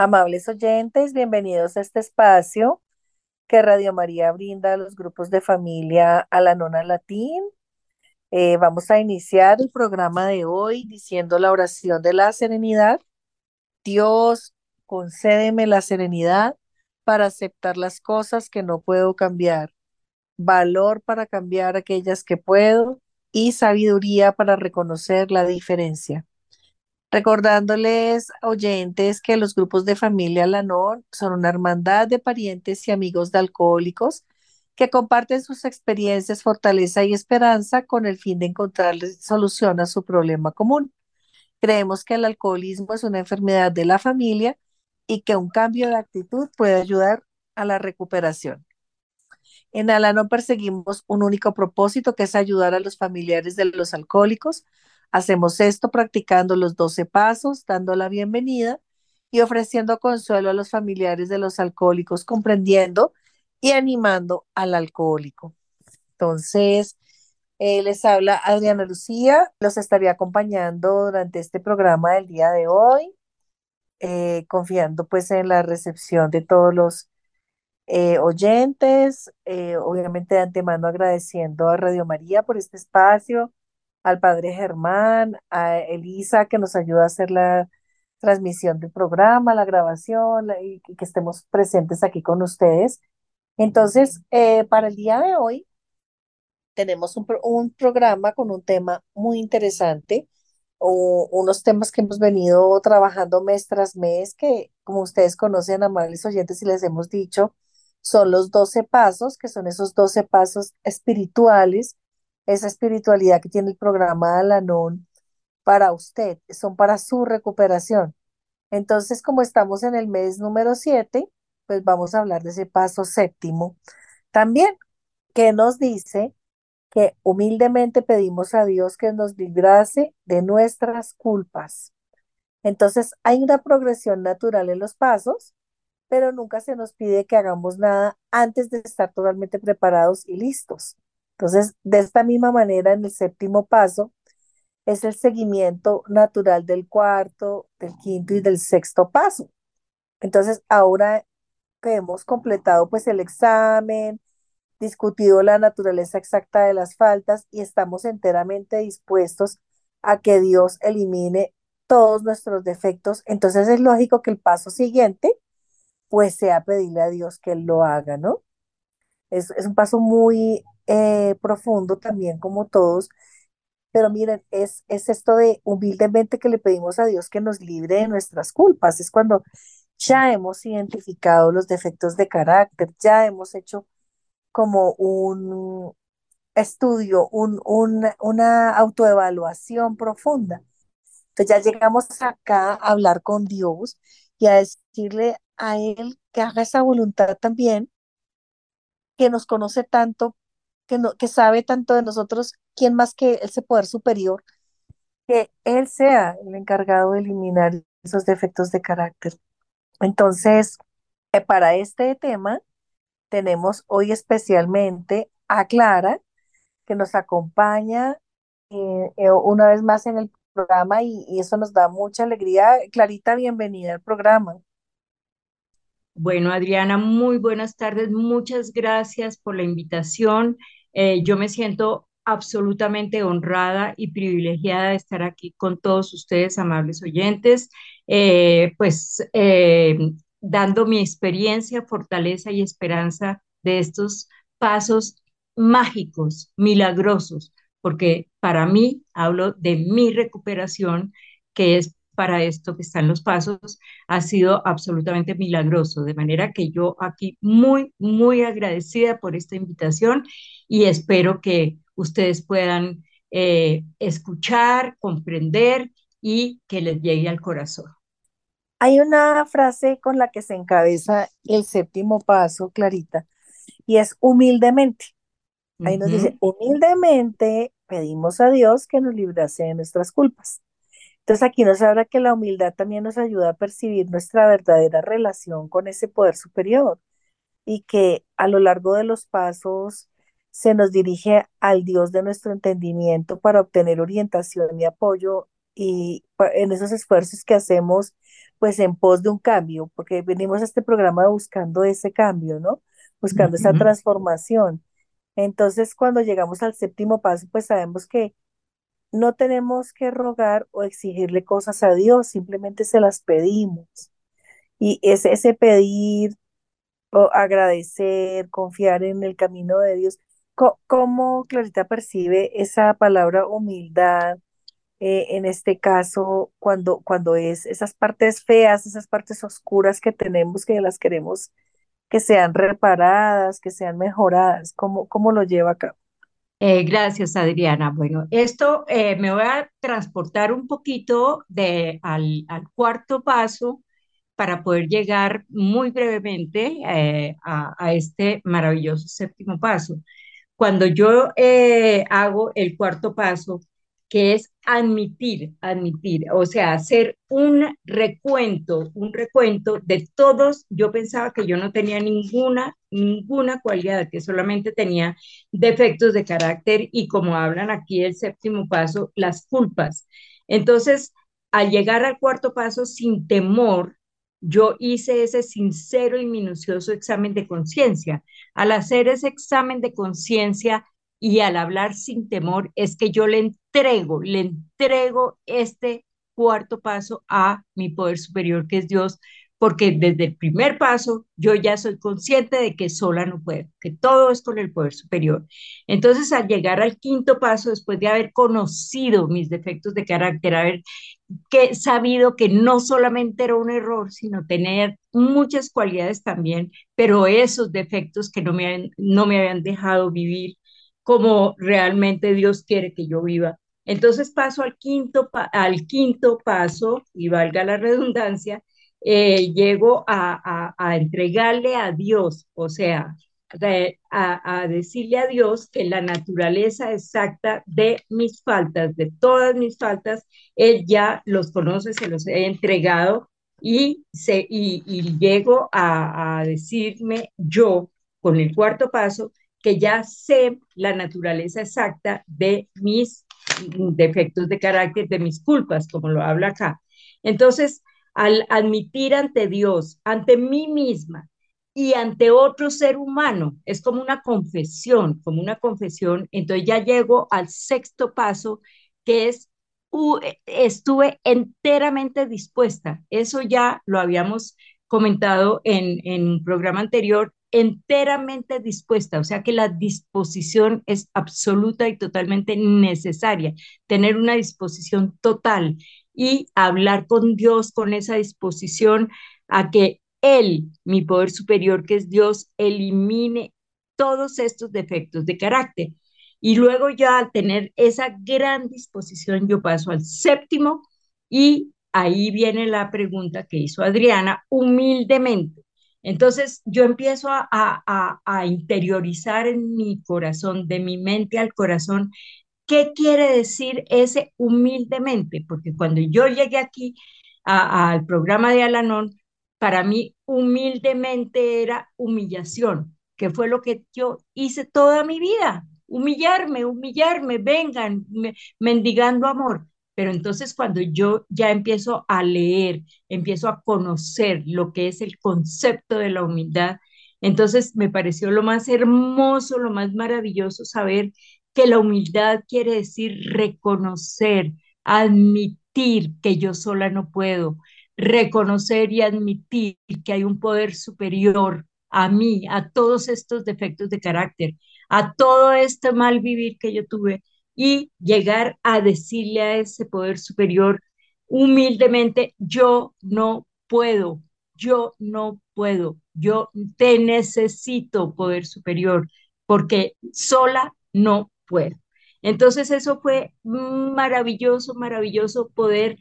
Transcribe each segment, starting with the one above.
Amables oyentes, bienvenidos a este espacio que Radio María brinda a los grupos de familia a la nona latín. Eh, vamos a iniciar el programa de hoy diciendo la oración de la serenidad. Dios, concédeme la serenidad para aceptar las cosas que no puedo cambiar, valor para cambiar aquellas que puedo y sabiduría para reconocer la diferencia. Recordándoles, oyentes, que los grupos de familia Lanón son una hermandad de parientes y amigos de alcohólicos que comparten sus experiencias, fortaleza y esperanza con el fin de encontrarles solución a su problema común. Creemos que el alcoholismo es una enfermedad de la familia y que un cambio de actitud puede ayudar a la recuperación. En Alanón perseguimos un único propósito que es ayudar a los familiares de los alcohólicos Hacemos esto practicando los 12 pasos, dando la bienvenida y ofreciendo consuelo a los familiares de los alcohólicos, comprendiendo y animando al alcohólico. Entonces, eh, les habla Adriana Lucía, los estaría acompañando durante este programa del día de hoy, eh, confiando pues en la recepción de todos los eh, oyentes, obviamente de antemano agradeciendo a Radio María por este espacio, al padre Germán, a Elisa que nos ayuda a hacer la transmisión del programa, la grabación y, que estemos presentes aquí con ustedes. Entonces, eh, para el día de hoy tenemos un, un, programa con un tema muy interesante, o unos temas que hemos venido trabajando mes tras mes, que como ustedes conocen, amables oyentes, y les hemos dicho, son los 12 pasos, que son esos 12 pasos espirituales esa espiritualidad que tiene el programa Alanon para usted, son para su recuperación. Entonces, como estamos en el mes número 7, pues vamos a hablar de ese paso séptimo. También, que nos dice que humildemente pedimos a Dios que nos librase de nuestras culpas. Entonces, hay una progresión natural en los pasos, pero nunca se nos pide que hagamos nada antes de estar totalmente preparados y listos. Entonces, de esta misma manera, en el séptimo paso, es el seguimiento natural del cuarto, del quinto y del sexto paso. Entonces, ahora que hemos completado pues el examen, discutido la naturaleza exacta de las faltas y estamos enteramente dispuestos a que Dios elimine todos nuestros defectos, entonces es lógico que el paso siguiente pues sea pedirle a Dios que Él lo haga, ¿no? Es, es un paso muy eh, profundo también como todos, pero miren, es, es esto de humildemente que le pedimos a Dios que nos libre de nuestras culpas, es cuando ya hemos identificado los defectos de carácter, ya hemos hecho como un estudio, un, una autoevaluación profunda. Entonces ya llegamos acá a hablar con Dios y a decirle a Él que haga esa voluntad también, que nos conoce tanto que, sabe tanto de nosotros, ¿quién más que ese poder superior? Que Él sea el encargado de eliminar esos defectos de carácter. Entonces, eh, para este tema, tenemos hoy especialmente a Clara, que nos acompaña eh, eh, una vez más en el programa y, eso nos da mucha alegría. Clarita, bienvenida al programa. Bueno, Adriana, muy buenas tardes. Muchas gracias por la invitación. Eh, yo me siento absolutamente honrada y privilegiada de estar aquí con todos ustedes, amables oyentes, eh, pues eh, dando mi experiencia, fortaleza y esperanza de estos pasos mágicos, milagrosos, porque para mí hablo de mi recuperación, que es para esto que están los pasos, ha sido absolutamente milagroso. De manera que yo aquí muy, muy agradecida por esta invitación y espero que ustedes puedan eh, escuchar, comprender y que les llegue al corazón. Hay una frase con la que se encabeza el séptimo paso, Clarita, y es humildemente. Ahí nos dice, humildemente pedimos a Dios que nos librase de nuestras culpas. Entonces aquí nos habla que la humildad también nos ayuda a percibir nuestra verdadera relación con ese poder superior y que a lo largo de los pasos se nos dirige al Dios de nuestro entendimiento para obtener orientación y apoyo y en esos esfuerzos que hacemos pues en pos de un cambio, porque venimos a este programa buscando ese cambio, ¿no? Buscando esa transformación. Entonces, cuando llegamos al séptimo paso, pues sabemos que no tenemos que rogar o exigirle cosas a Dios, simplemente se las pedimos. Y es ese pedir o agradecer, confiar en el camino de Dios. ¿Cómo Clarita percibe esa palabra humildad eh, en este caso cuando, cuando es esas partes feas, esas partes oscuras que tenemos, que las queremos que sean reparadas, que sean mejoradas? ¿Cómo, cómo lo lleva acá? Eh, gracias, Adriana. Bueno, esto eh, me voy a transportar un poquito de, al, al cuarto paso para poder llegar muy brevemente a, a este maravilloso séptimo paso. Cuando yo eh, hago el cuarto paso, que es admitir, admitir, o sea, hacer un recuento, un recuento de todos, yo pensaba que yo no tenía ninguna, ninguna cualidad, que solamente tenía defectos de carácter y como hablan aquí el séptimo paso, las culpas. Entonces, al llegar al cuarto paso, sin temor, yo hice ese sincero y minucioso examen de conciencia. Al hacer ese examen de conciencia y al hablar sin temor, es que yo le entrego, le entrego este cuarto paso a mi poder superior, que es Dios, porque desde el primer paso yo ya soy consciente de que sola no puedo, que todo es con el poder superior. Entonces, al llegar al quinto paso, después de haber conocido mis defectos de carácter, haber que sabido que no solamente era un error, sino tener muchas cualidades también, pero esos defectos que no me, han- no me habían dejado vivir como realmente Dios quiere que yo viva. Entonces paso al quinto, al quinto paso, y valga la redundancia, eh, llego a, a, a entregarle a Dios, o sea, de- a, decirle a Dios que la naturaleza exacta de mis faltas, de todas mis faltas, Él ya los conoce, se los he entregado y, se, y, y llego a decirme yo con el cuarto paso que ya sé la naturaleza exacta de mis defectos de carácter, de mis culpas, como lo habla acá. Entonces, al admitir ante Dios, ante mí misma y ante otro ser humano, es como una confesión, como una confesión, entonces ya llego al sexto paso, que es estuve enteramente dispuesta. Eso ya lo habíamos comentado en, en un programa anterior, enteramente dispuesta, o sea que la disposición es absoluta y totalmente necesaria, tener una disposición total y hablar con Dios con esa disposición a que Él, mi poder superior que es Dios, elimine todos estos defectos de carácter. Y luego ya al tener esa gran disposición, yo paso al séptimo y ahí viene la pregunta que hizo Adriana, humildemente. Entonces yo empiezo a, interiorizar en mi corazón, de mi mente al corazón, ¿qué quiere decir ese humildemente? Porque cuando yo llegué aquí al programa de Alanón, para mí humildemente era humillación, que fue lo que yo hice toda mi vida, humillarme, humillarme, vengan, me, mendigando amor. Pero entonces cuando yo ya empiezo a leer, empiezo a conocer lo que es el concepto de la humildad, entonces me pareció lo más hermoso, lo más maravilloso saber que la humildad quiere decir reconocer, admitir que yo sola no puedo, reconocer y admitir que hay un poder superior a mí, a todos estos defectos de carácter, a todo este mal vivir que yo tuve y llegar a decirle a ese poder superior humildemente, yo no puedo, yo no puedo, yo te necesito, poder superior, porque sola no puedo. Entonces eso fue maravilloso, maravilloso poder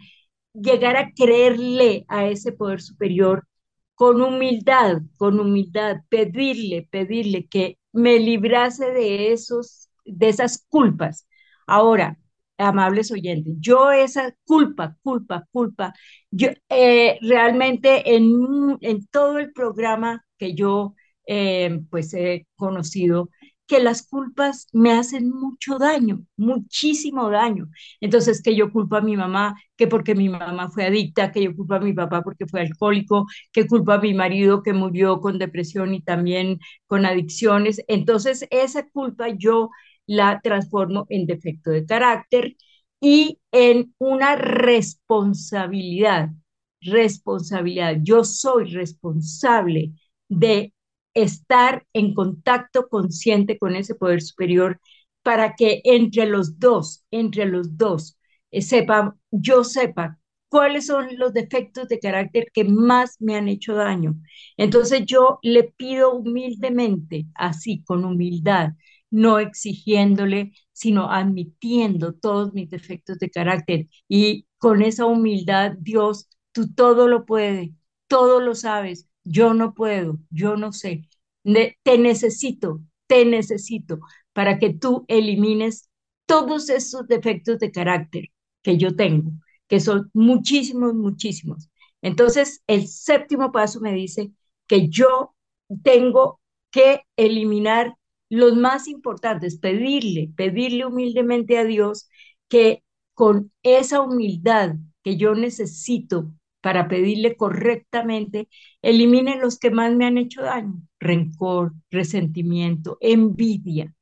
llegar a creerle a ese poder superior con humildad, con humildad, pedirle, pedirle que me librase de esos, de esas culpas. Ahora, amables oyentes, yo esa culpa, culpa, culpa, yo eh, realmente en, en, todo el programa que yo eh, pues he conocido, que las culpas me hacen mucho daño, muchísimo daño. Entonces, que yo culpo a mi mamá, que porque mi mamá fue adicta, que yo culpo a mi papá porque fue alcohólico, que culpo a mi marido que murió con depresión y también con adicciones. Entonces, esa culpa yo la transformo en defecto de carácter y en una responsabilidad. Responsabilidad. Yo soy responsable de estar en contacto consciente con ese poder superior para que entre los dos, entre los dos, eh, sepa, yo sepa cuáles son los defectos de carácter que más me han hecho daño. Entonces yo le pido humildemente, así, con humildad, no exigiéndole, sino admitiendo todos mis defectos de carácter. Y con esa humildad, Dios, tú todo lo puedes, todo lo sabes, yo no puedo, yo no sé. Te necesito, te necesito para que tú elimines todos esos defectos de carácter que yo tengo, que son muchísimos, muchísimos. Entonces, el séptimo paso me dice que yo tengo que eliminar los más importantes, pedirle, pedirle humildemente a Dios que con esa humildad que yo necesito para pedirle correctamente, elimine los que más me han hecho daño, rencor, resentimiento, envidia.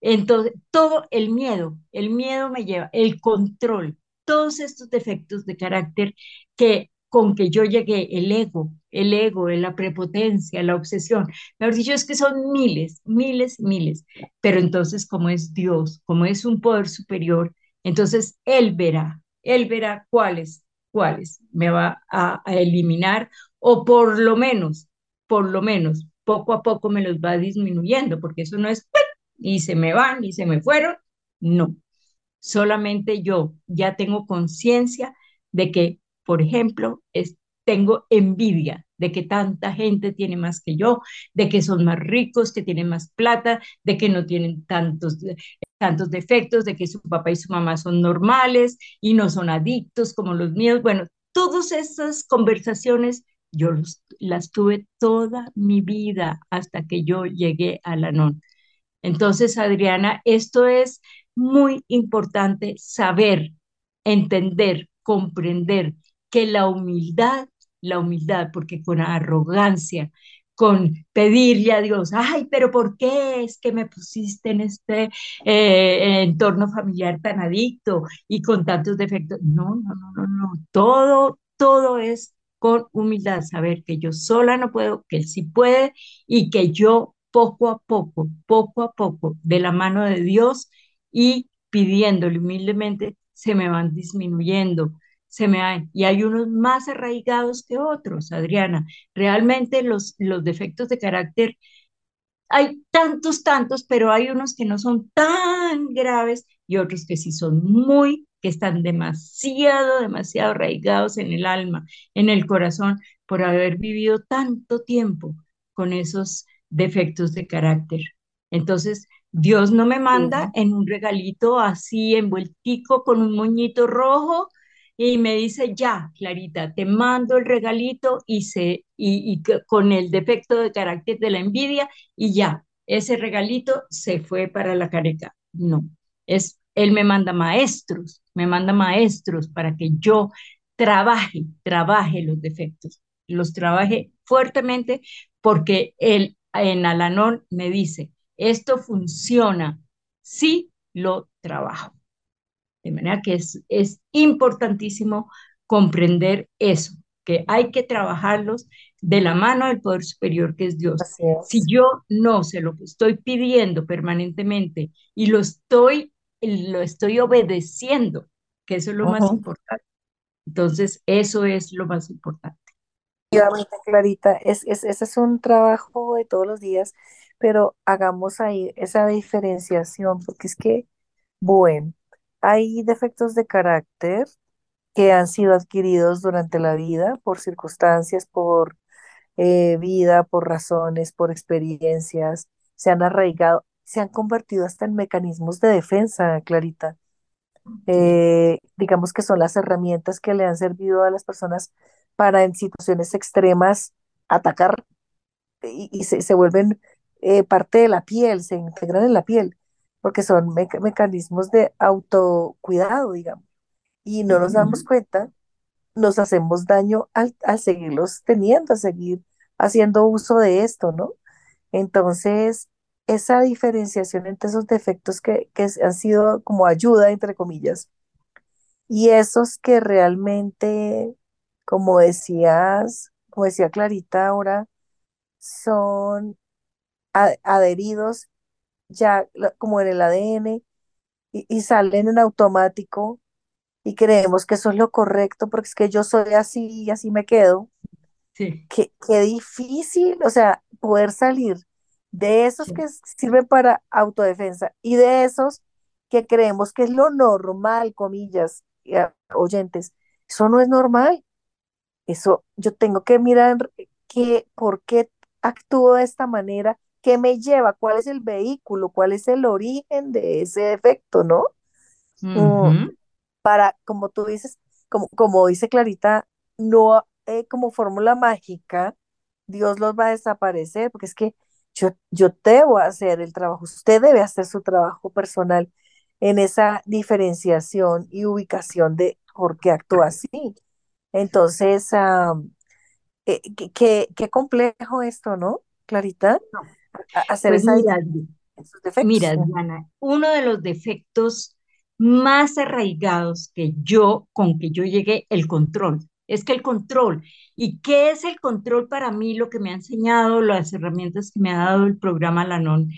Entonces, todo el miedo, el miedo me lleva, el control, todos estos defectos de carácter que con que yo llegué, el ego, el ego, la prepotencia, la obsesión. Mejor dicho, es que son miles, miles, miles. Pero entonces, como es Dios, como es un poder superior, entonces Él verá, Él verá cuáles, me va a, a eliminar o por lo menos, por lo menos, poco a poco me los va disminuyendo, porque eso no es y se me van y se me fueron. No, solamente yo ya tengo conciencia de que por ejemplo, es, tengo envidia de que tanta gente tiene más que yo, de que son más ricos, que tienen más plata, de que no tienen tantos, tantos defectos, de que su papá y su mamá son normales y no son adictos como los míos. Bueno, todas esas conversaciones yo las tuve toda mi vida hasta que yo llegué a la NON. Entonces, Adriana, esto es muy importante saber, entender, comprender que la humildad, la humildad, porque con arrogancia, con pedirle a Dios, ay, pero ¿por qué es que me pusiste en este eh, entorno familiar tan adicto y con tantos defectos? No, no, no, no, no, todo, todo es con humildad, saber que yo sola no puedo, que Él sí puede y que yo poco a poco, poco a poco, de la mano de Dios y pidiéndole humildemente, se me van disminuyendo se me hay, y hay unos más arraigados que otros, Adriana. Realmente los, los defectos de carácter, hay tantos, tantos, pero hay unos que no son tan graves y otros que sí son muy, que están demasiado, demasiado arraigados en el alma, en el corazón, por haber vivido tanto tiempo con esos defectos de carácter. Entonces, Dios no me manda en un regalito así envueltico con un moñito rojo y me dice, ya, Clarita, te mando el regalito y, se, y, con el defecto de carácter de la envidia y ya, ese regalito se fue para la careca. No, es, él me manda maestros, me manda maestros para que yo trabaje, trabaje los defectos, los trabaje fuertemente porque él en Alanón me dice, esto funciona si lo trabajo. De manera que es, es importantísimo comprender eso, que hay que trabajarlos de la mano del poder superior que es Dios. Si yo no se lo estoy pidiendo permanentemente y lo estoy, lo estoy obedeciendo, que eso es lo más importante. Entonces, eso es lo más importante. Clarita, es, es, ese es un trabajo de todos los días, pero hagamos ahí esa diferenciación, porque es que, bueno, hay defectos de carácter que han sido adquiridos durante la vida por circunstancias, por eh, vida, por razones, por experiencias, se han arraigado, se han convertido hasta en mecanismos de defensa, Clarita. Eh, digamos que son las herramientas que le han servido a las personas para en situaciones extremas atacar y, se, vuelven eh, parte de la piel, se integran en la piel, porque son mecanismos de autocuidado, digamos, y no nos damos cuenta, nos hacemos daño al, seguirlos teniendo, a seguir haciendo uso de esto, ¿no? Entonces, esa diferenciación entre esos defectos que, que han sido como ayuda, entre comillas, y esos que realmente, como decías, como decía Clarita ahora, son adheridos ya como en el ADN y, salen en automático y creemos que eso es lo correcto porque es que yo soy así y así me quedo. Sí. Qué, qué difícil, o sea, poder salir de esos que sirven para autodefensa y de esos que creemos que es lo normal, comillas, oyentes, eso no es normal. Eso yo tengo que mirar que, por qué actúo de esta manera, qué me lleva, cuál es el vehículo, cuál es el origen de ese defecto, ¿no? Para, como tú dices, como, como dice Clarita, no eh, como fórmula mágica, Dios los va a desaparecer, porque es que yo, yo debo hacer el trabajo, usted debe hacer su trabajo personal en esa diferenciación y ubicación de por qué actúa así. Entonces, eh, qué, qué, complejo esto, ¿no, Clarita? Hacer pues esa mira, mira, Diana, uno de los defectos más arraigados que yo, con que yo llegué, el control. Es que el control, ¿y qué es el control para mí? Lo que me ha enseñado, las herramientas que me ha dado el programa Lanón,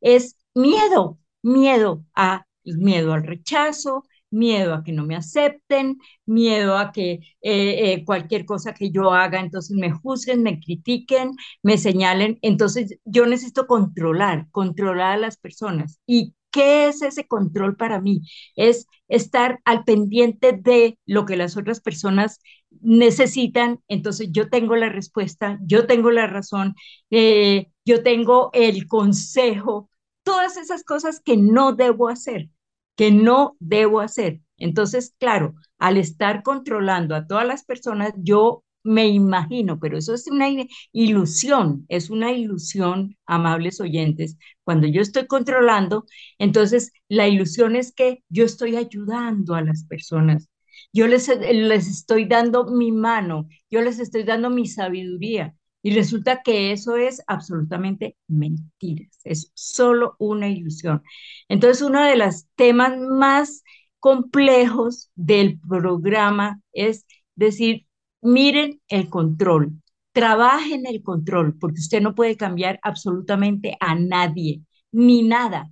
es miedo, miedo a miedo al rechazo, miedo a que no me acepten, miedo a que eh, eh, cualquier cosa que yo haga, entonces me juzguen, me critiquen, me señalen. Entonces yo necesito controlar, controlar a las personas. ¿Y qué es ese control para mí? Es estar al pendiente de lo que las otras personas necesitan. Entonces yo tengo la respuesta, yo tengo la razón, eh, yo tengo el consejo, todas esas cosas que no debo hacer que no debo hacer. Entonces, claro, al estar controlando a todas las personas, yo me imagino, pero eso es una ilusión, es una ilusión, amables oyentes. Cuando yo estoy controlando, entonces la ilusión es que yo estoy ayudando a las personas. Yo les, les estoy dando mi mano, yo les estoy dando mi sabiduría, y resulta que eso es absolutamente mentiras, es solo una ilusión. Entonces, uno de los temas más complejos del programa es decir, miren el control, trabajen el control, porque usted no puede cambiar absolutamente a nadie, ni nada.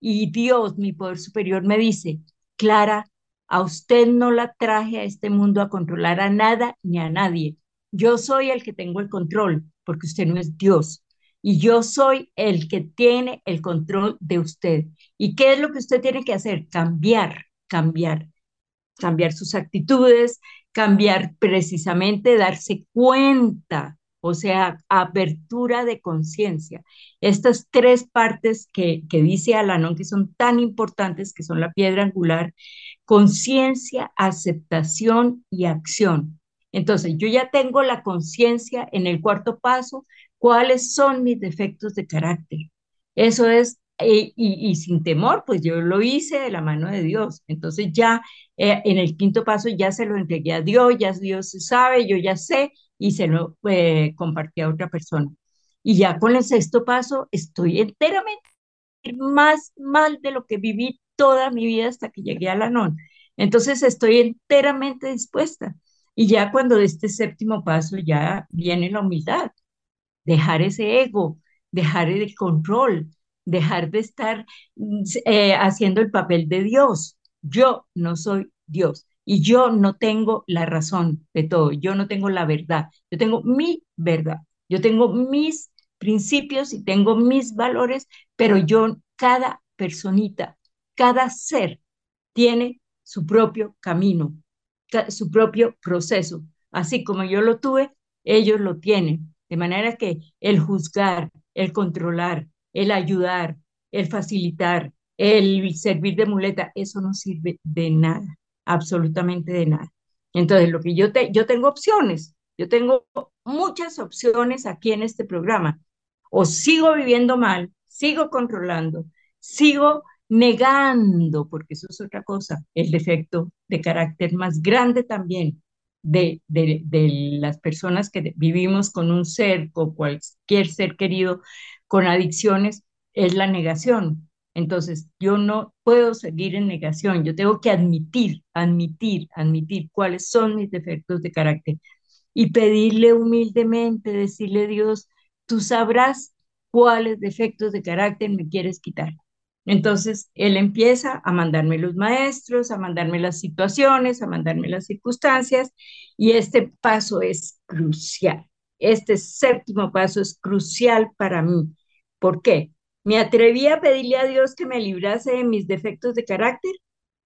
Y Dios, mi poder superior, me dice, Clara, a usted no la traje a este mundo a controlar a nada ni a nadie. Yo soy el que tengo el control, porque usted no es Dios. Y yo soy el que tiene el control de usted. ¿Y qué es lo que usted tiene que hacer? Cambiar, cambiar, cambiar sus actitudes, cambiar precisamente, darse cuenta, o sea, apertura de conciencia. Estas tres partes que, que dice Alanon que son tan importantes, que son la piedra angular, conciencia, aceptación y acción. Entonces, yo ya tengo la conciencia en el cuarto paso, cuáles son mis defectos de carácter. Eso es, eh, y, sin temor, pues yo lo hice de la mano de Dios. Entonces ya eh, en el quinto paso ya se lo entregué a Dios, ya Dios sabe, yo ya sé y se lo eh, compartí a otra persona. Y ya con el sexto paso estoy enteramente más mal de lo que viví toda mi vida hasta que llegué a la NON. Entonces estoy enteramente dispuesta. Y ya cuando de este séptimo paso ya viene la humildad, dejar ese ego, dejar el control, dejar de estar eh, haciendo el papel de Dios. Yo no soy Dios y yo no tengo la razón de todo, yo no tengo la verdad, yo tengo mi verdad, yo tengo mis principios y tengo mis valores, pero yo, cada personita, cada ser tiene su propio camino, su propio proceso. Así como yo lo tuve, ellos lo tienen. De manera que el juzgar, el controlar, el ayudar, el facilitar, el servir de muleta, eso no sirve de nada, absolutamente de nada. Entonces, lo que yo, te, yo tengo opciones, yo tengo muchas opciones aquí en este programa. O sigo viviendo mal, sigo controlando, sigo negando, porque eso es otra cosa, el defecto de carácter más grande también de, de, de las personas que vivimos con un ser o cualquier ser querido con adicciones es la negación. Entonces, yo no puedo seguir en negación, yo tengo que admitir, admitir, admitir cuáles son mis defectos de carácter y pedirle humildemente, decirle Dios, tú sabrás cuáles defectos de carácter me quieres quitar. Entonces, él empieza a mandarme los maestros, a mandarme las situaciones, a mandarme las circunstancias, y este paso es crucial. Este séptimo paso es crucial para mí. ¿Por qué? ¿Me atreví a pedirle a Dios que me librase de mis defectos de carácter?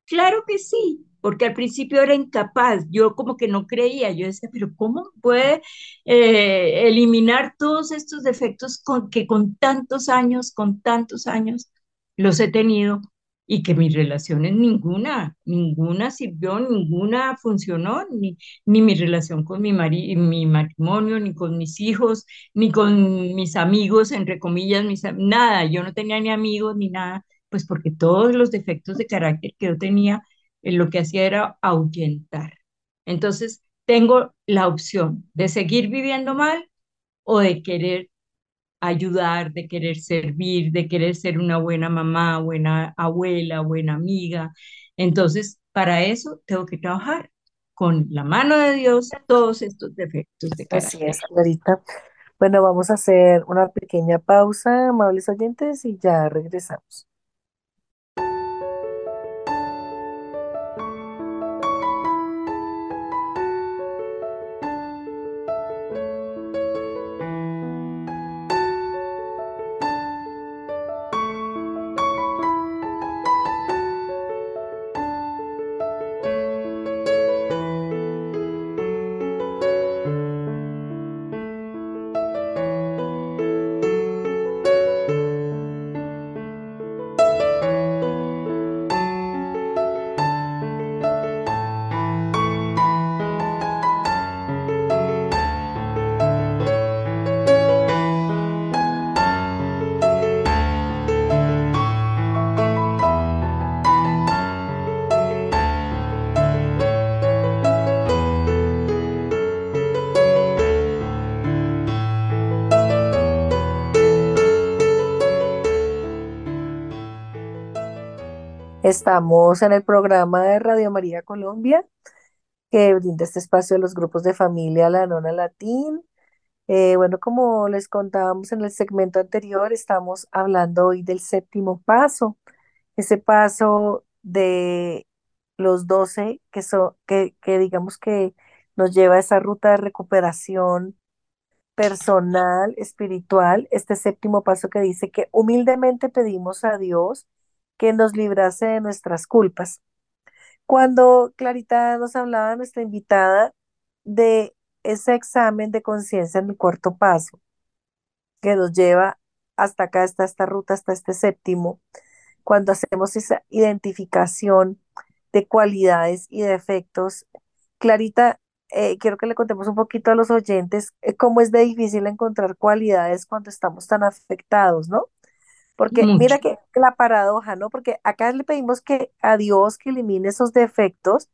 Claro que sí, porque al principio era incapaz, yo como que no creía, yo decía, pero ¿cómo puede eh, eliminar todos estos defectos que con tantos años, con tantos años los he tenido y que mis relaciones ninguna, ninguna sirvió, ninguna funcionó, ni, ni mi relación con mi, mi matrimonio, ni con mis hijos, ni con mis amigos, entre comillas, nada, yo no tenía ni amigos ni nada, pues porque todos los defectos de carácter que yo tenía, eh, lo que hacía era ahuyentar. Entonces, tengo la opción de seguir viviendo mal o de querer ayudar, de querer servir, de querer ser una buena mamá, buena abuela, buena amiga. Entonces, para eso tengo que trabajar con la mano de Dios todos estos defectos de carácter. Así es, Clarita. Bueno, vamos a hacer una pequeña pausa, amables oyentes, y ya regresamos. Estamos en el programa de Radio María Colombia, que brinda este espacio a los grupos de familia La Nona Latín. Eh, bueno, como les contábamos en el segmento anterior, estamos hablando hoy del séptimo paso, ese paso de los doce que, que, que digamos que nos lleva a esa ruta de recuperación personal, espiritual, este séptimo paso que dice que humildemente pedimos a Dios que nos librase de nuestras culpas. Cuando Clarita nos hablaba, nuestra invitada, de ese examen de conciencia en el cuarto paso, que nos lleva hasta acá, hasta esta ruta, hasta este séptimo, cuando hacemos esa identificación de cualidades y defectos. Clarita, eh, quiero que le contemos un poquito a los oyentes eh, cómo es de difícil encontrar cualidades cuando estamos tan afectados, ¿no? Porque mira que la paradoja, ¿no? Porque acá le pedimos que a Dios que elimine esos defectos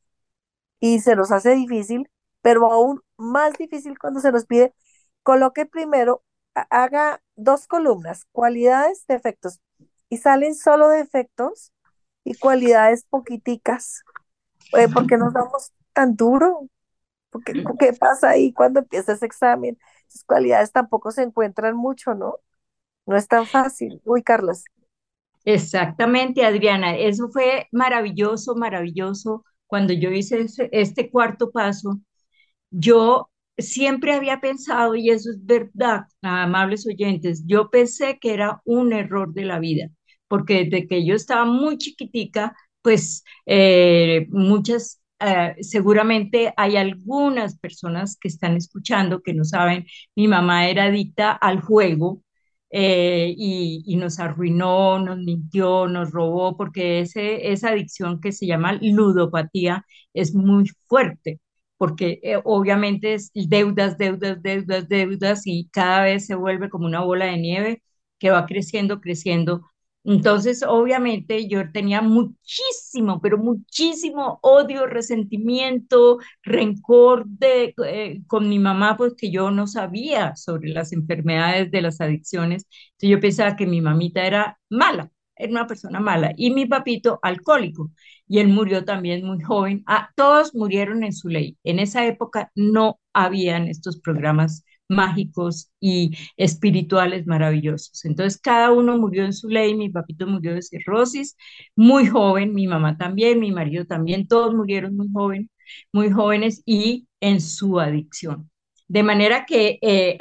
y se nos hace difícil, pero aún más difícil cuando se nos pide, coloque primero, haga dos columnas, cualidades, defectos, y salen solo defectos y cualidades poquiticas. Eh, ¿Por qué nos damos tan duro? Porque, ¿Qué pasa ahí cuando empieza ese examen? Esas cualidades tampoco se encuentran mucho, ¿no? No es tan fácil. Uy, Carlos. Exactamente, Adriana. Eso fue maravilloso, maravilloso. Cuando yo hice este cuarto paso, yo siempre había pensado, y eso es verdad, amables oyentes, yo pensé que era un error de la vida, porque desde que yo estaba muy chiquitica, pues eh, muchas, eh, seguramente hay algunas personas que están escuchando que no saben, mi mamá era adicta al juego eh, y, nos arruinó, nos mintió, nos robó, porque esa adicción que se llama ludopatía es muy fuerte. porque eh, obviamente es deudas, deudas, deudas, deudas y cada vez se vuelve como una bola de nieve que va creciendo, creciendo. Entonces, obviamente, yo tenía muchísimo, pero muchísimo odio, resentimiento, rencor de, eh, con mi mamá, pues que yo no sabía sobre las enfermedades de las adicciones. Entonces, yo pensaba que mi mamita era mala, era una persona mala, y mi papito alcohólico y él murió también muy joven. Ah, todos murieron en su ley. En esa época no habían estos programas mágicos y espirituales maravillosos. Entonces, cada uno murió en su ley. Mi papito murió de cirrosis, muy joven, mi mamá también, mi marido también, todos murieron muy joven, muy jóvenes y en su adicción. De manera que, eh,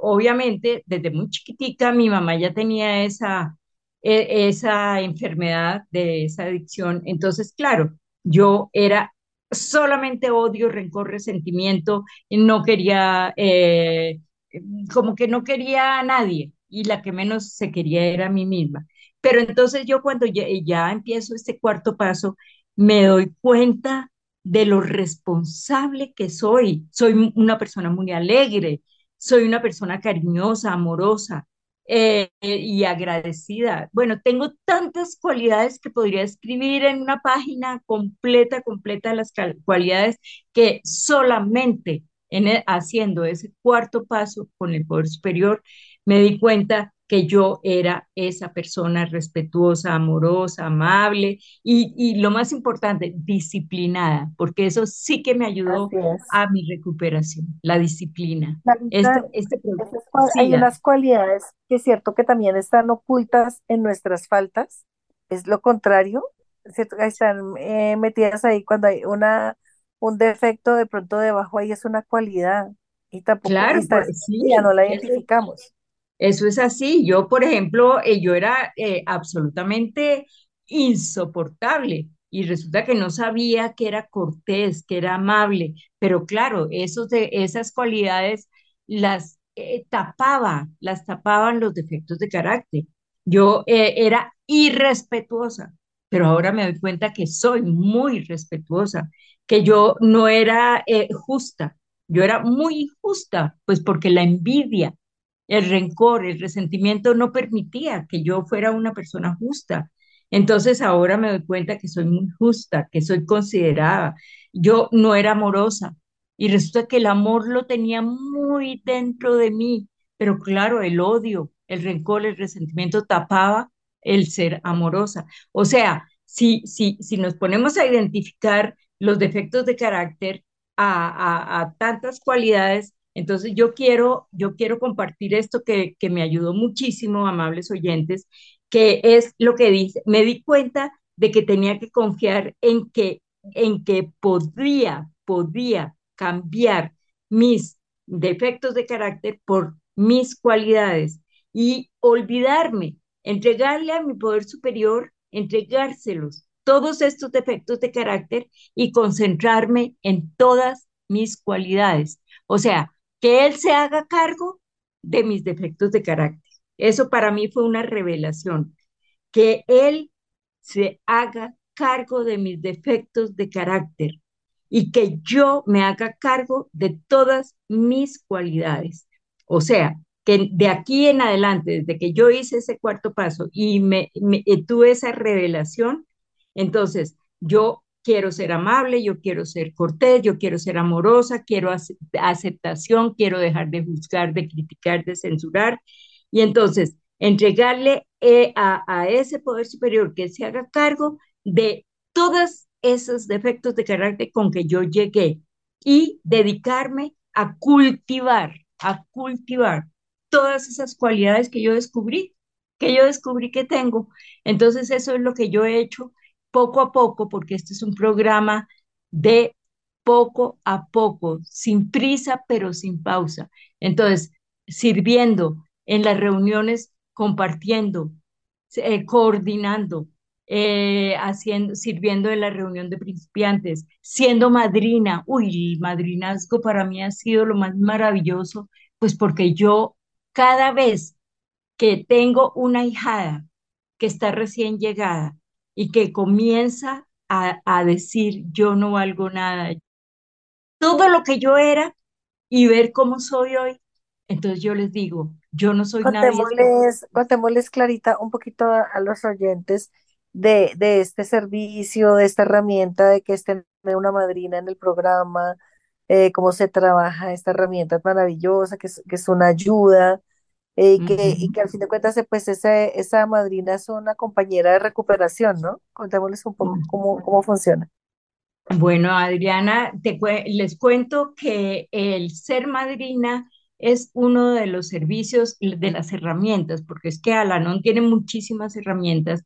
obviamente, desde muy chiquitica, mi mamá ya tenía esa e, esa enfermedad, de esa adicción. Entonces, claro, yo era solamente odio, rencor, resentimiento, y no quería, eh, como que no quería a nadie y la que menos se quería era a mí misma. Pero entonces yo cuando ya, ya empiezo este cuarto paso, me doy cuenta de lo responsable que soy. Soy una persona muy alegre, soy una persona cariñosa, amorosa, eh, y agradecida. Bueno, tengo tantas cualidades que podría escribir en una página completa, completa las cualidades que solamente en e, haciendo ese cuarto paso con el poder superior me di cuenta que yo era esa persona respetuosa, amorosa, amable y, y, lo más importante, disciplinada, porque eso sí que me ayudó a mi recuperación, la disciplina. este hay unas cualidades que es cierto que también están ocultas en nuestras faltas, es lo contrario, ¿cierto? están eh, metidas ahí cuando hay una, un defecto de pronto debajo ahí es una cualidad y tampoco claro, está, pues, sí, ya no la identificamos. Eso es así. Yo, por ejemplo, eh, yo era eh, absolutamente insoportable y resulta que no sabía que era cortés, que era amable, pero claro, esos de, esas cualidades las eh, tapaba, las tapaban los defectos de carácter. Yo era irrespetuosa, pero ahora me doy cuenta que soy muy respetuosa, que yo no era justa, yo era muy injusta, pues porque la envidia el rencor, el resentimiento no permitía que yo fuera una persona justa. Entonces ahora me doy cuenta que soy muy justa, que soy considerada. Yo no era amorosa y resulta que el amor lo tenía muy dentro de mí, pero claro, el odio, el rencor, el resentimiento tapaba el ser amorosa. O sea, si, si, si nos ponemos a identificar los defectos de carácter, a, a tantas cualidades, entonces yo quiero, yo quiero compartir esto que, que me ayudó muchísimo, amables oyentes, que es lo que dice, me di cuenta de que tenía que confiar en que, en que podría, podía cambiar mis defectos de carácter por mis cualidades y olvidarme, entregarle a mi poder superior, entregárselos, todos estos defectos de carácter y concentrarme en todas mis cualidades. O sea, que Él se haga cargo de mis defectos de carácter. Eso para mí fue una revelación, que Él se haga cargo de mis defectos de carácter y que yo me haga cargo de todas mis cualidades. O sea, que de aquí en adelante, desde que yo hice ese cuarto paso y me, me tuve esa revelación, entonces yo quiero ser amable, yo quiero ser cortés, yo quiero ser amorosa, quiero aceptación, quiero dejar de juzgar, de criticar, de censurar. Y entonces, entregarle eh, a, a ese poder superior que se haga cargo de todos esos defectos de carácter con que yo llegué y dedicarme a cultivar, a cultivar todas esas cualidades que yo descubrí, que yo descubrí que tengo. Entonces, eso es lo que yo he hecho poco a poco, porque este es un programa de poco a poco, sin prisa, pero sin pausa. Entonces, sirviendo en las reuniones, compartiendo, eh, coordinando, eh, haciendo, sirviendo en la reunión de principiantes, siendo madrina. Uy, el madrinazgo para mí ha sido lo más maravilloso, pues porque yo cada vez que tengo una hijada que está recién llegada, y que comienza a, a decir yo no valgo nada, todo lo que yo era y ver cómo soy hoy. Entonces yo les digo, yo no soy nadie. Contémosles, contémosles, Clarita, un poquito a, a los oyentes de, de este servicio, de esta herramienta, de que es tener una madrina en el programa, eh, cómo se trabaja esta herramienta maravillosa, que es, que es una ayuda, eh, y, que, y que al fin de cuentas, eh, pues esa, esa madrina es una compañera de recuperación, ¿no? Contémosles un poco cómo, cómo funciona. Bueno, Adriana, te les cuento que el ser madrina es uno de los servicios, de las herramientas, porque es que Alanon tiene muchísimas herramientas.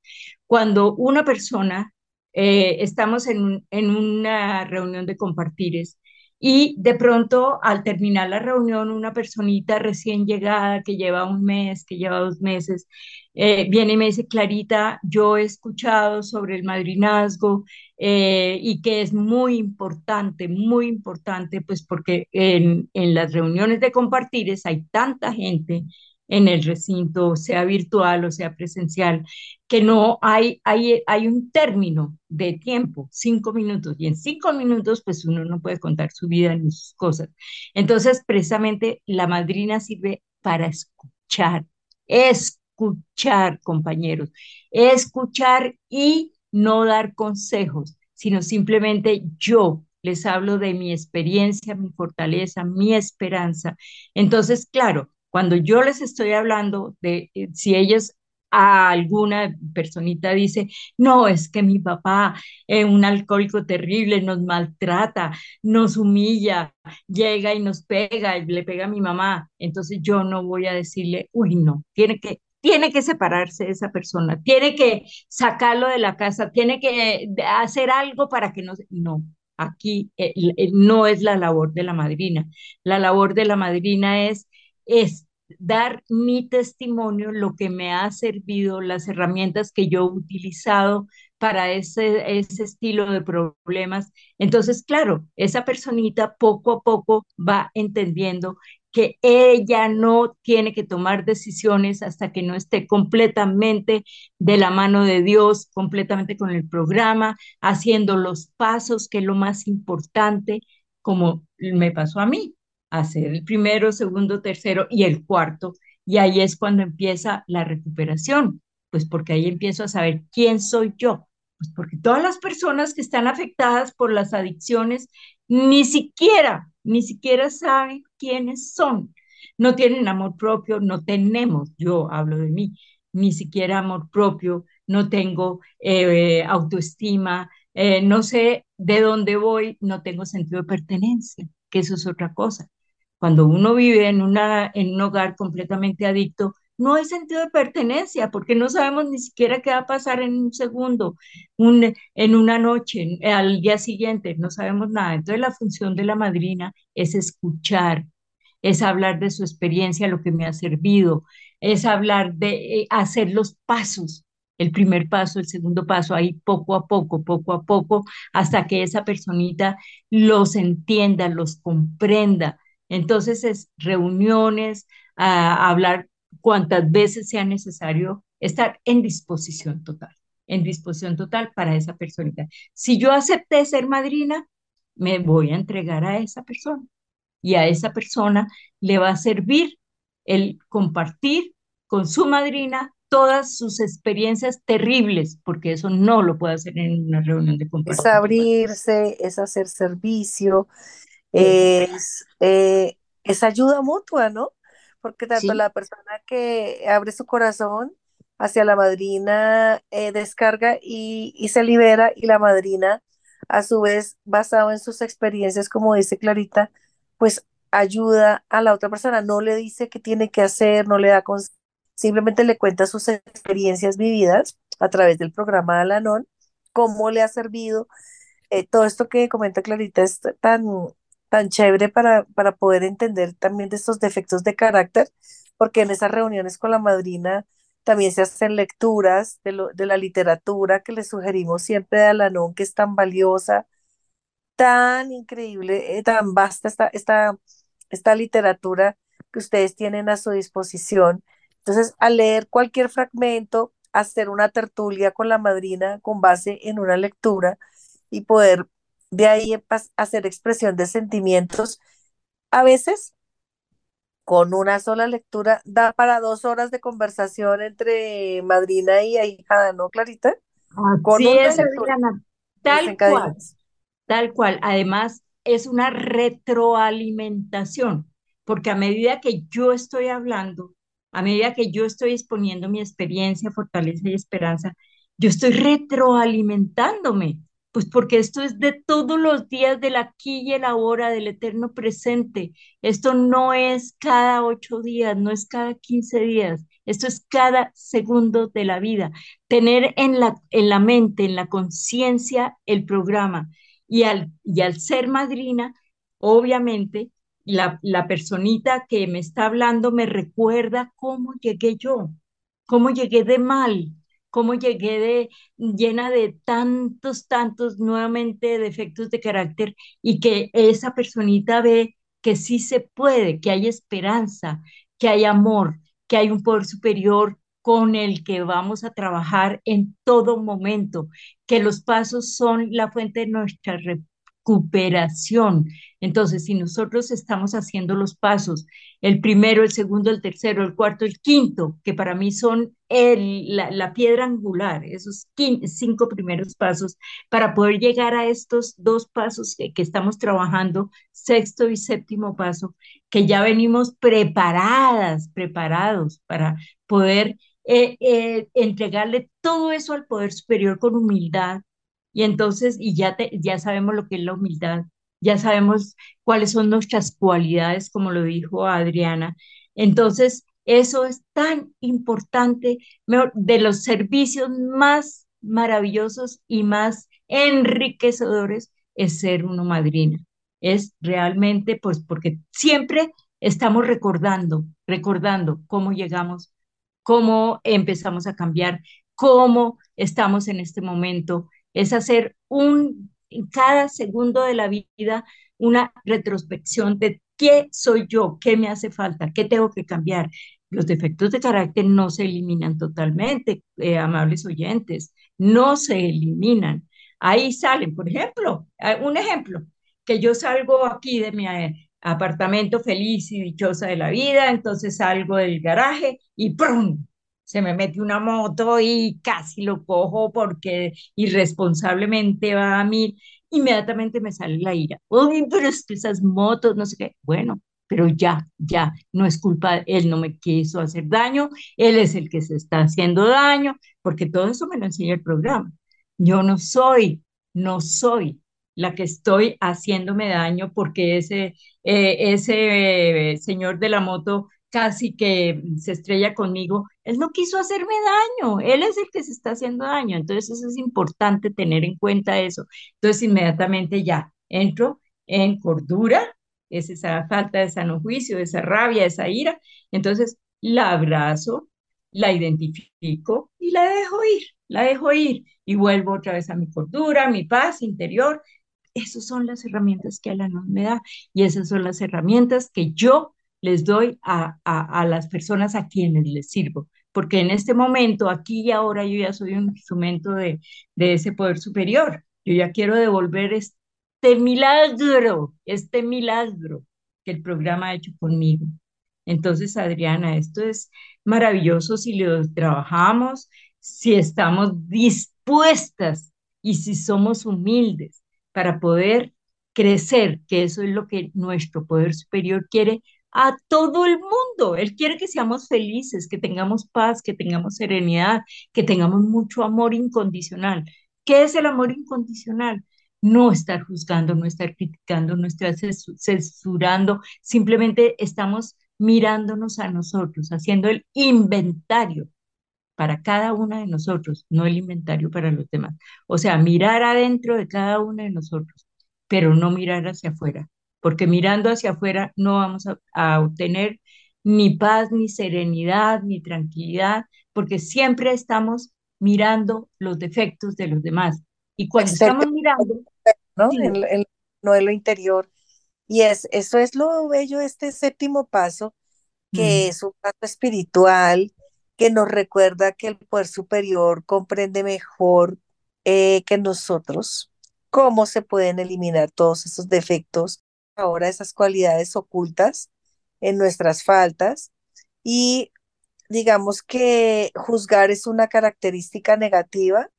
Cuando una persona, eh, estamos en, en una reunión de compartires y de pronto al terminar la reunión, una personita recién llegada que lleva un mes, que lleva dos meses, eh, viene y me dice, Clarita, yo he escuchado sobre el madrinazgo eh, y que es muy importante, muy importante, pues porque en, en las reuniones de compartires hay tanta gente en el recinto, sea virtual o sea presencial, que no hay, hay, hay un término de tiempo, cinco minutos, y en cinco minutos pues uno no puede contar su vida ni sus cosas. Entonces, precisamente la madrina sirve para escuchar, escuchar, compañeros, escuchar y no dar consejos, sino simplemente yo les hablo de mi experiencia, mi fortaleza, mi esperanza. Entonces, claro, cuando yo les estoy hablando de eh, si ellos a alguna personita dice, no, es que mi papá es un alcohólico terrible, nos maltrata, nos humilla, llega y nos pega, y le pega a mi mamá. Entonces yo no voy a decirle, uy, no, tiene que, tiene que separarse de esa persona, tiene que sacarlo de la casa, tiene que hacer algo para que no... No, aquí eh, eh, no es la labor de la madrina. La labor de la madrina es, es dar mi testimonio, lo que me ha servido, las herramientas que yo he utilizado para ese, ese estilo de problemas. Entonces, claro, esa personita poco a poco va entendiendo que ella no tiene que tomar decisiones hasta que no esté completamente de la mano de Dios, completamente con el programa, haciendo los pasos, que es lo más importante, como me pasó a mí, hacer el primero, segundo, tercero y el cuarto. Y ahí es cuando empieza la recuperación, pues porque ahí empiezo a saber quién soy yo. Pues porque todas las personas que están afectadas por las adicciones ni siquiera, ni siquiera saben quiénes son. No tienen amor propio, no tenemos, yo hablo de mí, ni siquiera amor propio, no tengo eh, autoestima, eh, no sé de dónde voy, no tengo sentido de pertenencia, que eso es otra cosa. Cuando uno vive en, una, en un hogar completamente adicto, no hay sentido de pertenencia porque no sabemos ni siquiera qué va a pasar en un segundo, un, en una noche, al día siguiente, no sabemos nada. Entonces la función de la madrina es escuchar, es hablar de su experiencia, lo que me ha servido, es hablar de eh, hacer los pasos, el primer paso, el segundo paso, ahí poco a poco, poco a poco, hasta que esa personita los entienda, los comprenda. Entonces es reuniones, a hablar cuantas veces sea necesario, estar en disposición total, en disposición total para esa personita. Si yo acepté ser madrina, me voy a entregar a esa persona y a esa persona le va a servir el compartir con su madrina todas sus experiencias terribles, porque eso no lo puede hacer en una reunión de Es compartir. abrirse, es hacer servicio, es, eh, es ayuda mutua, ¿no? Porque tanto ¿sí? la persona que abre su corazón hacia la madrina eh, descarga y, y se libera y la madrina, a su vez, basado en sus experiencias, como dice Clarita, pues ayuda a la otra persona, no le dice qué tiene que hacer, no le da simplemente le cuenta sus experiencias vividas a través del programa Alanon, cómo le ha servido eh, todo esto que comenta Clarita es tan, tan chévere para, para poder entender también de estos defectos de carácter, porque en esas reuniones con la madrina también se hacen lecturas de, lo, de la literatura que le sugerimos siempre de Alanón, que es tan valiosa, tan increíble, eh, tan vasta esta, esta, esta literatura que ustedes tienen a su disposición. Entonces, al leer cualquier fragmento, hacer una tertulia con la madrina con base en una lectura y poder de ahí hacer expresión de sentimientos. A veces, con una sola lectura, da para dos horas de conversación entre madrina y ahijada, ¿no, Clarita? Con Así una es, lectura tal cual. Tal cual. Además, es una retroalimentación, porque a medida que yo estoy hablando, a medida que yo estoy exponiendo mi experiencia, fortaleza y esperanza, yo estoy retroalimentándome, pues porque esto es de todos los días del aquí y el ahora, del eterno presente. Esto no es cada ocho días, no es cada quince días, esto es cada segundo de la vida. Tener en la, en la mente, en la conciencia, el programa y al, y al ser madrina, obviamente, la, la personita que me está hablando me recuerda cómo llegué yo, cómo llegué de mal, cómo llegué de llena de tantos, tantos nuevamente defectos de carácter y que esa personita ve que sí se puede, que hay esperanza, que hay amor, que hay un poder superior con el que vamos a trabajar en todo momento que los pasos son la fuente de nuestra recuperación. Entonces, si nosotros estamos haciendo los pasos, el primero, el segundo, el tercero, el cuarto, el quinto, que para mí son la, piedra angular, esos cinco primeros pasos, para poder llegar a estos dos pasos que, que estamos trabajando, sexto y séptimo paso, que ya venimos preparadas, preparados para poder eh, eh, entregarle todo eso al poder superior con humildad. Y entonces, y ya, te, ya sabemos lo que es la humildad, ya sabemos cuáles son nuestras cualidades, como lo dijo Adriana. Entonces, eso es tan importante, de los servicios más maravillosos y más enriquecedores es ser uno madrina. Es realmente, pues, porque siempre estamos recordando, recordando cómo llegamos cómo empezamos a cambiar, cómo estamos en este momento. Es hacer un, en cada segundo de la vida una retrospección de qué soy yo, qué me hace falta, qué tengo que cambiar. Los defectos de carácter no se eliminan totalmente, eh, amables oyentes, no se eliminan. Ahí salen, por ejemplo, eh, un ejemplo, que yo salgo aquí de mi eh, apartamento feliz y dichosa de la vida, entonces salgo del garaje y ¡prum! Se me mete una moto y casi lo cojo porque irresponsablemente va a mí, inmediatamente me sale la ira. Uy, pero es que esas motos, no sé qué. Bueno, pero ya, ya, no es culpa, él no me quiso hacer daño, él es el que se está haciendo daño, porque todo eso me lo enseña el programa. Yo no soy, no soy la que estoy haciéndome daño porque ese, eh, ese eh, señor de la moto casi que se estrella conmigo, él no quiso hacerme daño, él es el que se está haciendo daño. Entonces eso es importante tener en cuenta eso. Entonces inmediatamente ya entro en cordura, es esa falta de sano juicio, esa rabia, esa ira. Entonces la abrazo, la identifico y la dejo ir, la dejo ir y vuelvo otra vez a mi cordura, a mi paz interior esas son las herramientas que Alanon me da y esas son las herramientas que yo les doy a, a, a, las personas a quienes les sirvo. Porque en este momento, aquí y ahora, yo ya soy un instrumento de, de ese poder superior. Yo ya quiero devolver este milagro, este milagro que el programa ha hecho conmigo. Entonces, Adriana, esto es maravilloso si lo trabajamos, si estamos dispuestas y si somos humildes para poder crecer, que eso es lo que nuestro poder superior quiere a todo el mundo. Él quiere que seamos felices, que tengamos paz, que tengamos serenidad, que tengamos mucho amor incondicional. ¿Qué es el amor incondicional? No estar juzgando, no estar criticando, no estar censurando, simplemente estamos mirándonos a nosotros, haciendo el inventario para cada una de nosotros, no el inventario para los demás. O sea, mirar adentro de cada una de nosotros, pero no mirar hacia afuera, porque mirando hacia afuera no vamos a, a obtener ni paz, ni serenidad, ni tranquilidad, porque siempre estamos mirando los defectos de los demás. Y cuando estamos mirando, ¿no? sí, en lo interior. Y es, eso es lo bello, de este séptimo paso, que mm, es un paso espiritual que nos recuerda que el poder superior comprende mejor eh, que nosotros cómo se pueden eliminar todos esos defectos, ahora esas cualidades ocultas en nuestras faltas y digamos que juzgar es una característica negativa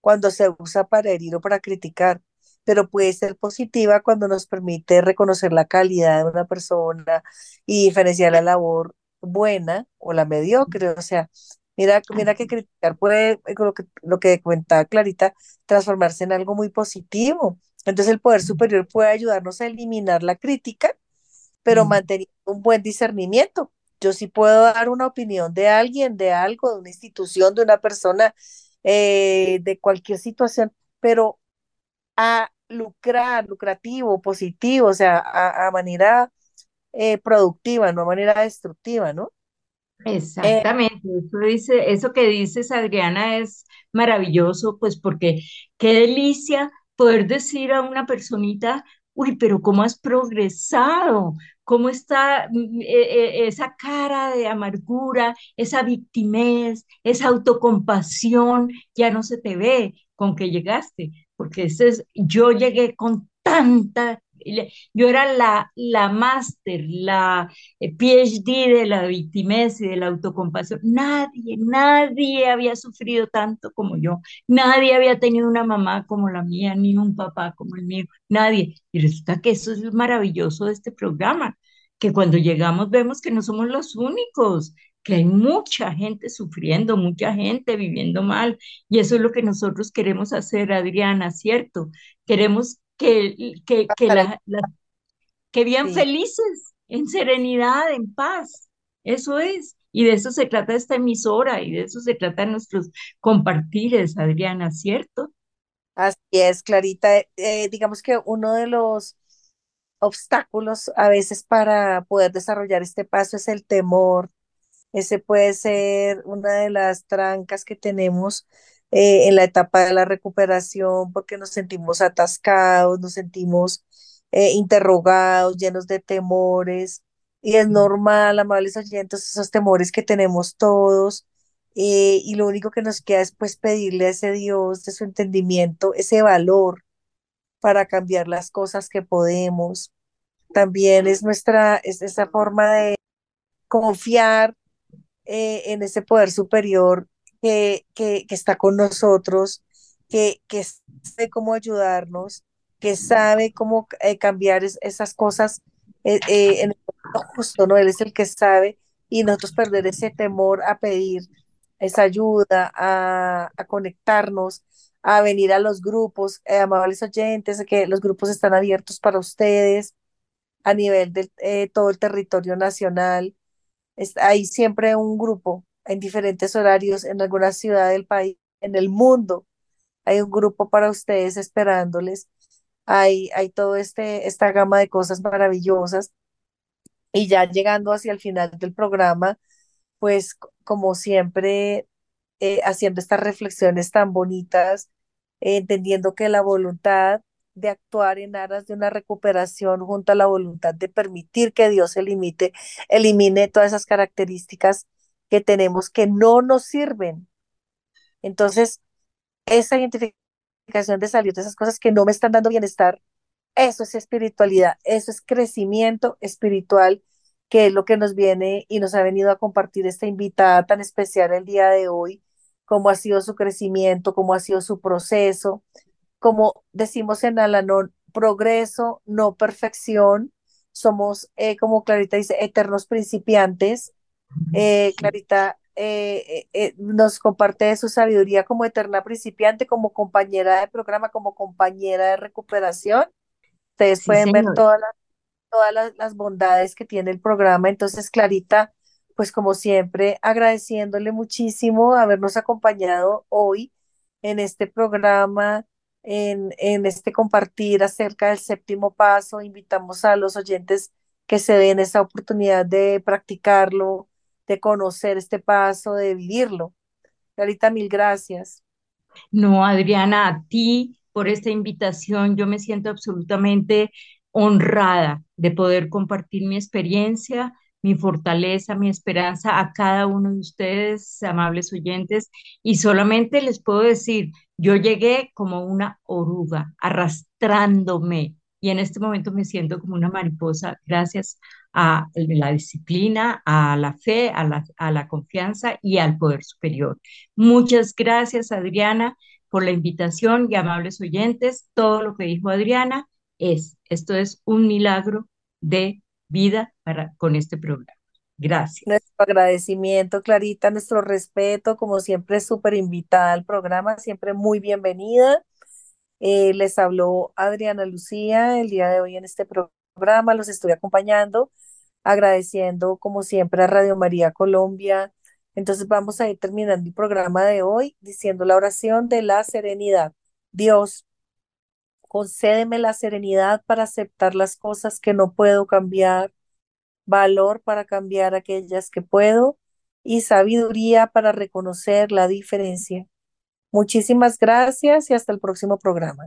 cuando se usa para herir o para criticar, pero puede ser positiva cuando nos permite reconocer la calidad de una persona y diferenciar la labor buena o la mediocre. O sea, mira, mira que criticar puede, eh, lo que, lo que comentaba Clarita, transformarse en algo muy positivo. Entonces el poder superior puede ayudarnos a eliminar la crítica, pero Mm. manteniendo un buen discernimiento. Yo sí puedo dar una opinión de alguien, de algo, de una institución, de una persona, eh, de cualquier situación, pero a lucrar, lucrativo, positivo, o sea, a, a manera eh, productiva, no a manera destructiva, ¿no? Eh, Exactamente, eso dice, eso que dices, Adriana, es maravilloso, pues porque qué delicia poder decir a una personita, uy, pero cómo has progresado, cómo está mm, eh, eh, esa cara de amargura, esa victimez, esa autocompasión, ya no se te ve con que llegaste, porque ese es, yo llegué con tanta, yo era la, la máster, la eh, PhD de la victimez y de la autocompasión. Nadie, nadie había sufrido tanto como yo. Nadie había tenido una mamá como la mía, ni un papá como el mío. Nadie. Y resulta que eso es lo maravilloso de este programa, que cuando llegamos vemos que no somos los únicos, que hay mucha gente sufriendo, mucha gente viviendo mal. Y eso es lo que nosotros queremos hacer, Adriana, ¿cierto? Queremos que, que, que la- que vivan sí, felices, en serenidad, en paz. Eso es. Y de eso se trata esta emisora y de eso se trata nuestros compartires, Adriana, ¿cierto? así es, Clarita. Eh, digamos que uno de los obstáculos a veces para poder desarrollar este paso es el temor Ese puede ser una de las trancas que tenemos eh, en la etapa de la recuperación porque nos sentimos atascados, nos sentimos eh, interrogados, llenos de temores. Y es normal, amables oyentes, esos temores que tenemos todos. eh, y lo único que nos queda es pues pedirle a ese Dios de su entendimiento, ese valor para cambiar las cosas que podemos. También es nuestra, es esa forma de confiar eh, en ese poder superior que, que, que está con nosotros, que, que sabe cómo ayudarnos, que sabe cómo eh, cambiar es- esas cosas eh, eh, en el justo, ¿no? Él es el que sabe y nosotros perder ese temor a pedir esa ayuda, a, a conectarnos, a venir a los grupos, eh, amables oyentes, que los grupos están abiertos para ustedes a nivel de todo el territorio nacional es- hay siempre un grupo en diferentes horarios en alguna ciudad del país, en el mundo. Hay un grupo para ustedes esperándoles. Hay, hay todo este, esta gama de cosas maravillosas. Y ya llegando hacia el final del programa, pues como siempre, eh, haciendo estas reflexiones tan bonitas, eh, entendiendo que la voluntad de actuar en aras de una recuperación junto a la voluntad de permitir que Dios elimine, elimine todas esas características que tenemos que no nos sirven. Entonces, esa identificación de salir de esas cosas que no me están dando bienestar eso es espiritualidad, eso es crecimiento espiritual, que es lo que nos viene y nos ha venido a compartir esta invitada tan especial el día de hoy, cómo ha sido su crecimiento, cómo ha sido su proceso, como decimos en Alanón, progreso, no perfección. Somos, eh, como Clarita dice, eternos principiantes. Eh, Clarita eh, eh, nos comparte su sabiduría como eterna principiante, como compañera de programa, como compañera de recuperación Ustedes sí, pueden ver todas las, todas las, las bondades que tiene el programa. Entonces, Clarita, pues como siempre, agradeciéndole muchísimo habernos acompañado hoy en este programa, en, en este compartir acerca del séptimo paso. Invitamos a los oyentes que se den esa oportunidad de practicarlo, de conocer este paso, de vivirlo. Clarita, mil gracias. No, Adriana, a ti por esta invitación. Yo me siento absolutamente honrada de poder compartir mi experiencia, mi fortaleza, mi esperanza a cada uno de ustedes, amables oyentes, y solamente les puedo decir, yo llegué como una oruga, arrastrándome, y en este momento me siento como una mariposa gracias a la disciplina, a la fe, a la, a la confianza y al poder superior. Muchas gracias, Adriana, por la invitación y amables oyentes. Todo lo que dijo Adriana es, esto es un milagro de vida para, con este programa. Gracias. Nuestro agradecimiento, Clarita, nuestro respeto, como siempre, súper invitada al programa, siempre muy bienvenida. Eh, les habló Adriana Lucía el día de hoy en este programa, los estoy acompañando, agradeciendo como siempre a Radio María Colombia. Entonces vamos a ir terminando el programa de hoy diciendo la oración de la serenidad. Dios, concédeme la serenidad para aceptar las cosas que no puedo cambiar, valor para cambiar aquellas que puedo y sabiduría para reconocer la diferencia. Muchísimas gracias y hasta el próximo programa.